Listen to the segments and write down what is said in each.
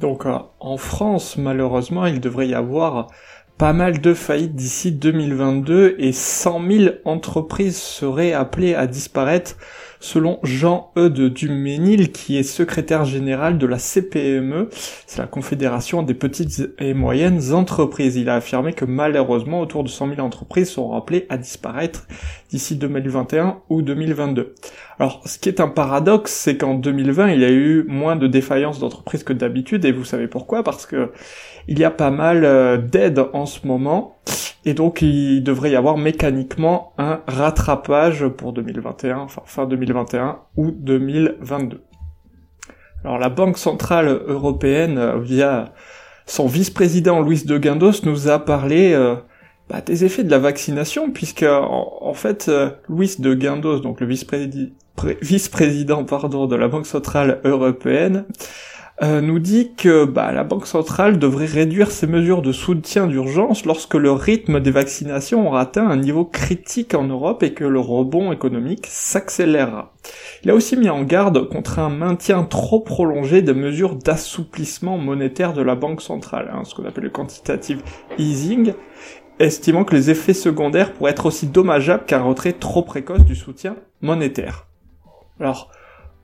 Donc euh, en France, malheureusement, il devrait y avoir pas mal de faillites d'ici 2022 et 100 000 entreprises seraient appelées à disparaître selon Jean-Eudes Duménil qui est secrétaire général de la CPME, c'est la Confédération des petites et moyennes entreprises. Il a affirmé que malheureusement autour de 100 000 entreprises seront appelées à disparaître d'ici 2021 ou 2022. Alors ce qui est un paradoxe, c'est qu'en 2020 il y a eu moins de défaillances d'entreprises que d'habitude et vous savez pourquoi? Parce que il y a pas mal euh, d'aides en ce moment, et donc il devrait y avoir mécaniquement un rattrapage pour 2021, enfin fin 2021 ou 2022. Alors la Banque Centrale Européenne, euh, via son vice-président Luis de Guindos, nous a parlé euh, bah, des effets de la vaccination, puisque en, fait Luis de Guindos, donc le vice-président pardon de la Banque Centrale Européenne, euh, nous dit que bah, la Banque centrale devrait réduire ses mesures de soutien d'urgence lorsque le rythme des vaccinations aura atteint un niveau critique en Europe et que le rebond économique s'accélérera. Il a aussi mis en garde contre un maintien trop prolongé des mesures d'assouplissement monétaire de la Banque centrale, hein, ce qu'on appelle le quantitative easing, estimant que les effets secondaires pourraient être aussi dommageables qu'un retrait trop précoce du soutien monétaire. Alors,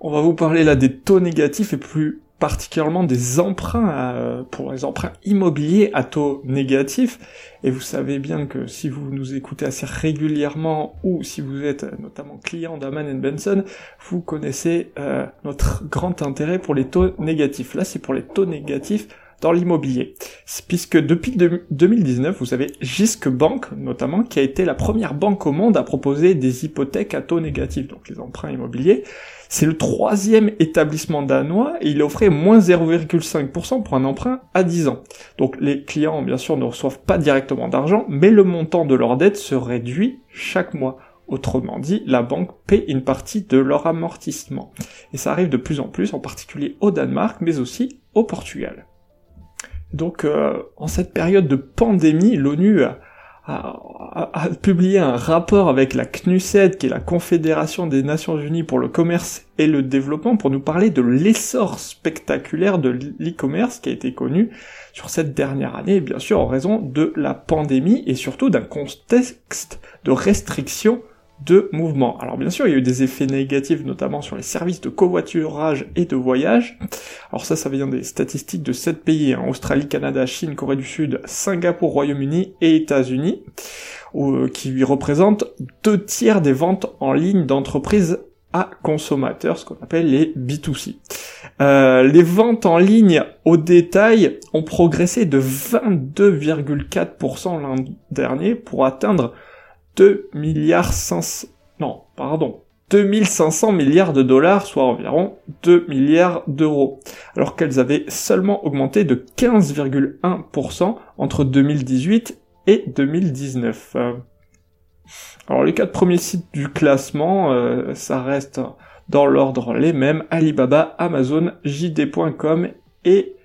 on va vous parler là des taux négatifs et plus particulièrement des emprunts euh, pour les emprunts immobiliers à taux négatifs. Et vous savez bien que si vous nous écoutez assez régulièrement ou si vous êtes notamment client d'Aman Benson, vous connaissez euh, notre grand intérêt pour les taux négatifs. Là, c'est pour les taux négatifs dans l'immobilier. Puisque depuis 2019, vous avez Gisque Bank, notamment, qui a été la première banque au monde à proposer des hypothèques à taux négatifs, donc les emprunts immobiliers. C'est le troisième établissement danois et il offrait moins 0,5% pour un emprunt à 10 ans. Donc les clients, bien sûr, ne reçoivent pas directement d'argent, mais le montant de leur dette se réduit chaque mois. Autrement dit, la banque paie une partie de leur amortissement. Et ça arrive de plus en plus, en particulier au Danemark, mais aussi au Portugal. Donc, euh, en cette période de pandémie, l'ONU a a, publié un rapport avec la CNUSED, qui est la Confédération des Nations Unies pour le commerce et le développement, pour nous parler de l'essor spectaculaire de l'e-commerce qui a été connu sur cette dernière année, bien sûr en raison de la pandémie et surtout d'un contexte de restriction mouvement. Alors bien sûr, il y a eu des effets négatifs, notamment sur les services de covoiturage et de voyage. Alors ça, ça vient des statistiques de 7 pays, hein, Australie, Canada, Chine, Corée du Sud, Singapour, Royaume-Uni et États-Unis, euh, qui lui représentent deux tiers des ventes en ligne d'entreprises à consommateurs, ce qu'on appelle les B2C. Euh, les ventes en ligne au détail ont progressé de 22,4% l'an dernier pour atteindre 2 milliards 500... Non, pardon. 2500 milliards de dollars, soit environ 2 milliards d'euros, alors qu'elles avaient seulement augmenté de 15,1% entre 2018 et 2019. Alors les quatre premiers sites du classement, euh, ça reste dans l'ordre les mêmes, Alibaba, Amazon, JD.com et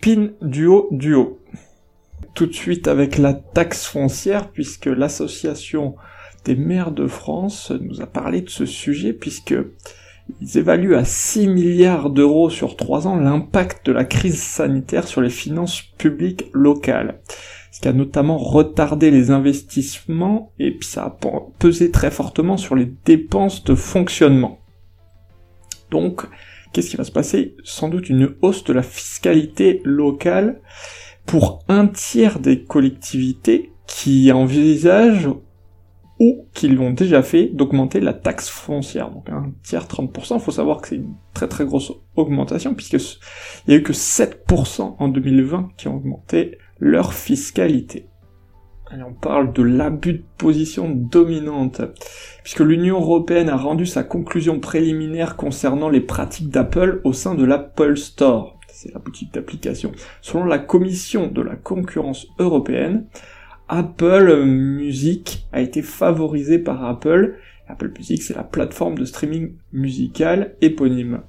Pinduo Duo tout de suite avec la taxe foncière, puisque l'association des maires de France nous a parlé de ce sujet, puisque ils évaluent à 6 milliards d'euros sur 3 ans l'impact de la crise sanitaire sur les finances publiques locales. Ce qui a notamment retardé les investissements et puis ça a pesé très fortement sur les dépenses de fonctionnement. Donc, qu'est-ce qui va se passer? Sans doute une hausse de la fiscalité locale pour un tiers des collectivités qui envisagent ou qui l'ont déjà fait d'augmenter la taxe foncière. Donc un tiers 30%, il faut savoir que c'est une très très grosse augmentation puisque il y a eu que 7% en 2020 qui ont augmenté leur fiscalité. Et on parle de l'abus de position dominante, puisque l'Union européenne a rendu sa conclusion préliminaire concernant les pratiques d'Apple au sein de l'Apple Store. C'est la boutique d'application. Selon la commission de la concurrence européenne, Apple Music a été favorisé par Apple. Apple Music, c'est la plateforme de streaming musical éponyme.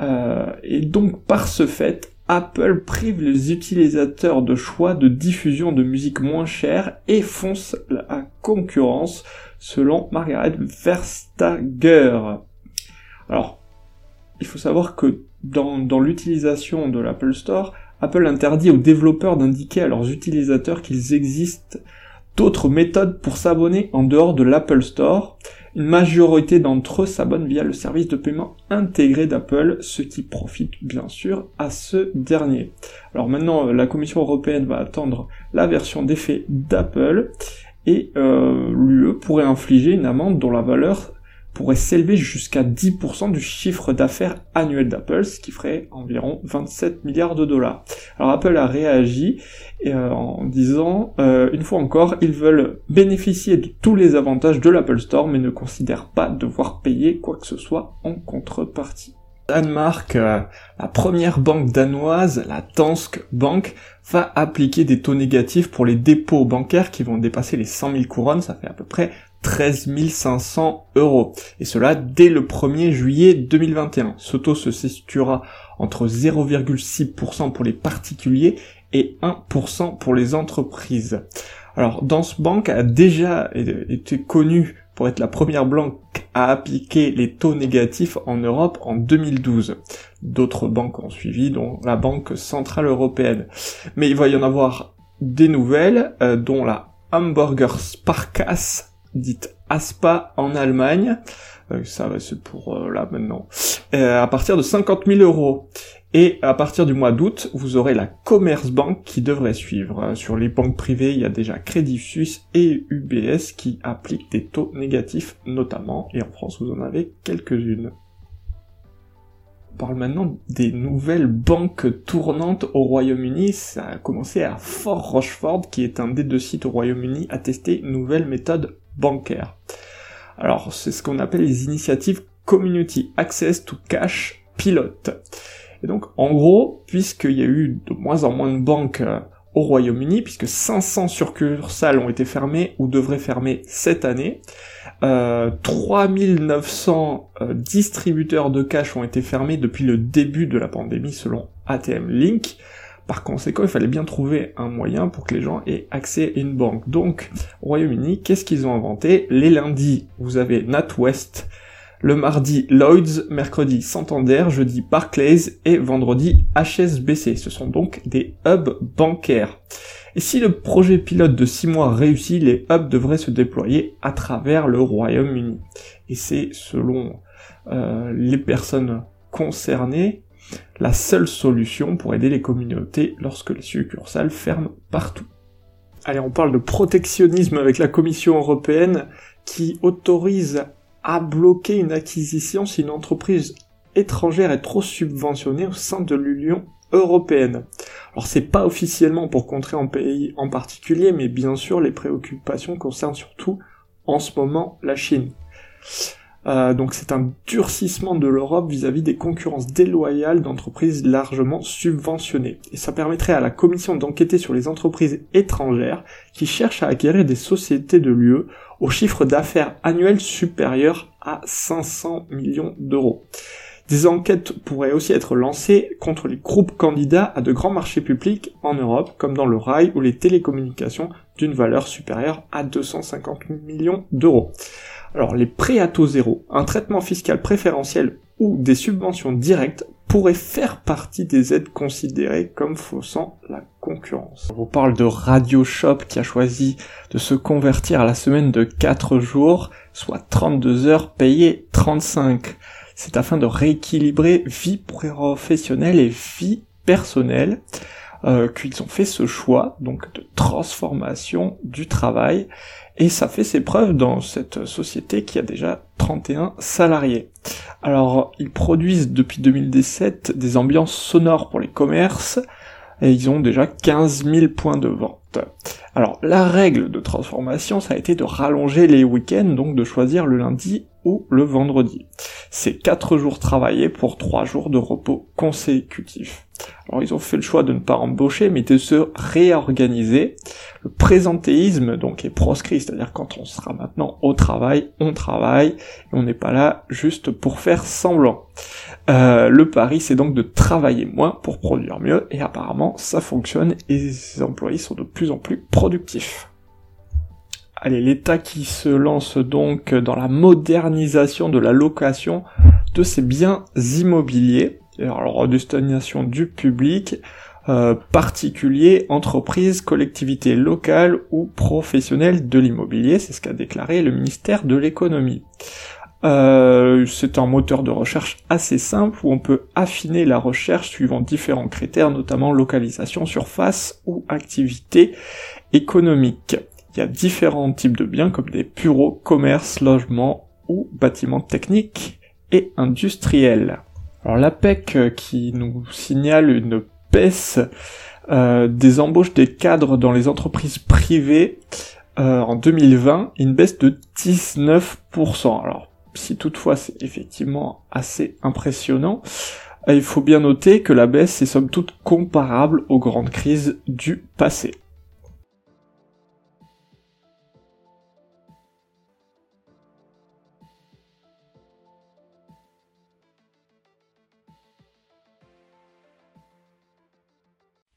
Euh, et donc, par ce fait, Apple prive les utilisateurs de choix de diffusion de musique moins chère et fonce la concurrence, selon Margaret Verstager. Alors, il faut savoir que dans, l'utilisation de l'Apple Store, Apple interdit aux développeurs d'indiquer à leurs utilisateurs qu'il existe d'autres méthodes pour s'abonner en dehors de l'Apple Store. Une majorité d'entre eux s'abonnent via le service de paiement intégré d'Apple, ce qui profite bien sûr à ce dernier. Alors maintenant, la Commission européenne va attendre la version d'effet d'Apple et euh, l'UE pourrait infliger une amende dont la valeur pourrait s'élever jusqu'à 10% du chiffre d'affaires annuel d'Apple, ce qui ferait environ 27 milliards de dollars. Alors Apple a réagi euh, en disant, euh, une fois encore, ils veulent bénéficier de tous les avantages de l'Apple Store, mais ne considèrent pas devoir payer quoi que ce soit en contrepartie. Danemark, euh, la première banque danoise, la Danske Bank, va appliquer des taux négatifs pour les dépôts bancaires qui vont dépasser les 100 000 couronnes, ça fait à peu près 13 500 euros. Et cela dès le 1er juillet 2021. Ce taux se situera entre 0,6% pour les particuliers et 1% pour les entreprises. Alors, Danske Bank a déjà été connue pour être la première banque à appliquer les taux négatifs en Europe en 2012. D'autres banques ont suivi, dont la Banque Centrale Européenne. Mais il va y en avoir des nouvelles, euh, dont la Hamburger Sparkasse dite ASPA en Allemagne. Euh, ça c'est pour euh, là maintenant. Euh, à partir de 50 000 euros. Et à partir du mois d'août, vous aurez la Commerzbank qui devrait suivre. Sur les banques privées, il y a déjà Crédit Suisse et UBS qui appliquent des taux négatifs notamment. Et en France, vous en avez quelques-unes. On parle maintenant des nouvelles banques tournantes au Royaume-Uni. Ça a commencé à Fort Rochefort, qui est un des deux sites au Royaume-Uni, à tester une nouvelle méthode bancaire. Alors, c'est ce qu'on appelle les initiatives Community Access to Cash Pilot. Et donc, en gros, puisqu'il y a eu de moins en moins de banques euh, au Royaume-Uni, puisque 500 succursales ont été fermées ou devraient fermer cette année, euh, 3900 euh, distributeurs de cash ont été fermés depuis le début de la pandémie selon ATM Link, par conséquent, il fallait bien trouver un moyen pour que les gens aient accès à une banque. Donc, au Royaume-Uni, qu'est-ce qu'ils ont inventé Les lundis, vous avez NatWest, le mardi Lloyds, mercredi Santander, jeudi Barclays et vendredi HSBC. Ce sont donc des hubs bancaires. Et si le projet pilote de 6 mois réussit, les hubs devraient se déployer à travers le Royaume-Uni. Et c'est selon euh, les personnes concernées la seule solution pour aider les communautés lorsque les succursales ferment partout. Allez, on parle de protectionnisme avec la Commission européenne qui autorise à bloquer une acquisition si une entreprise étrangère est trop subventionnée au sein de l'Union européenne. Alors c'est pas officiellement pour contrer un pays en particulier, mais bien sûr les préoccupations concernent surtout en ce moment la Chine. Euh, donc c'est un durcissement de l'Europe vis-à-vis des concurrences déloyales d'entreprises largement subventionnées. Et ça permettrait à la Commission d'enquêter sur les entreprises étrangères qui cherchent à acquérir des sociétés de l'UE au chiffre d'affaires annuel supérieur à 500 millions d'euros. Des enquêtes pourraient aussi être lancées contre les groupes candidats à de grands marchés publics en Europe, comme dans le rail ou les télécommunications d'une valeur supérieure à 250 millions d'euros. Alors les prêts à taux zéro, un traitement fiscal préférentiel ou des subventions directes pourraient faire partie des aides considérées comme faussant la concurrence. On vous parle de Radio Shop qui a choisi de se convertir à la semaine de 4 jours, soit 32 heures payées 35. C'est afin de rééquilibrer vie professionnelle et vie personnelle euh, qu'ils ont fait ce choix donc de transformation du travail et ça fait ses preuves dans cette société qui a déjà 31 salariés. Alors, ils produisent depuis 2017 des ambiances sonores pour les commerces, et ils ont déjà 15 000 points de vente. Alors, la règle de transformation, ça a été de rallonger les week-ends, donc de choisir le lundi ou le vendredi. C'est 4 jours travaillés pour 3 jours de repos consécutifs. Alors ils ont fait le choix de ne pas embaucher, mais de se réorganiser. Le présentéisme donc est proscrit, c'est-à-dire quand on sera maintenant au travail, on travaille, et on n'est pas là juste pour faire semblant. Euh, le pari c'est donc de travailler moins pour produire mieux, et apparemment ça fonctionne, et les employés sont de plus en plus productifs. Allez, l'État qui se lance donc dans la modernisation de la location de ses biens immobiliers alors destination du public, euh, particulier, entreprise, collectivité locale ou professionnelle de l'immobilier, c'est ce qu'a déclaré le ministère de l'économie. Euh, c'est un moteur de recherche assez simple où on peut affiner la recherche suivant différents critères, notamment localisation, surface ou activité économique. Il y a différents types de biens comme des bureaux, commerces, logements ou bâtiments techniques et industriels. Alors l'APEC euh, qui nous signale une baisse euh, des embauches des cadres dans les entreprises privées euh, en 2020, une baisse de 19%. Alors si toutefois c'est effectivement assez impressionnant, il faut bien noter que la baisse est somme toute comparable aux grandes crises du passé.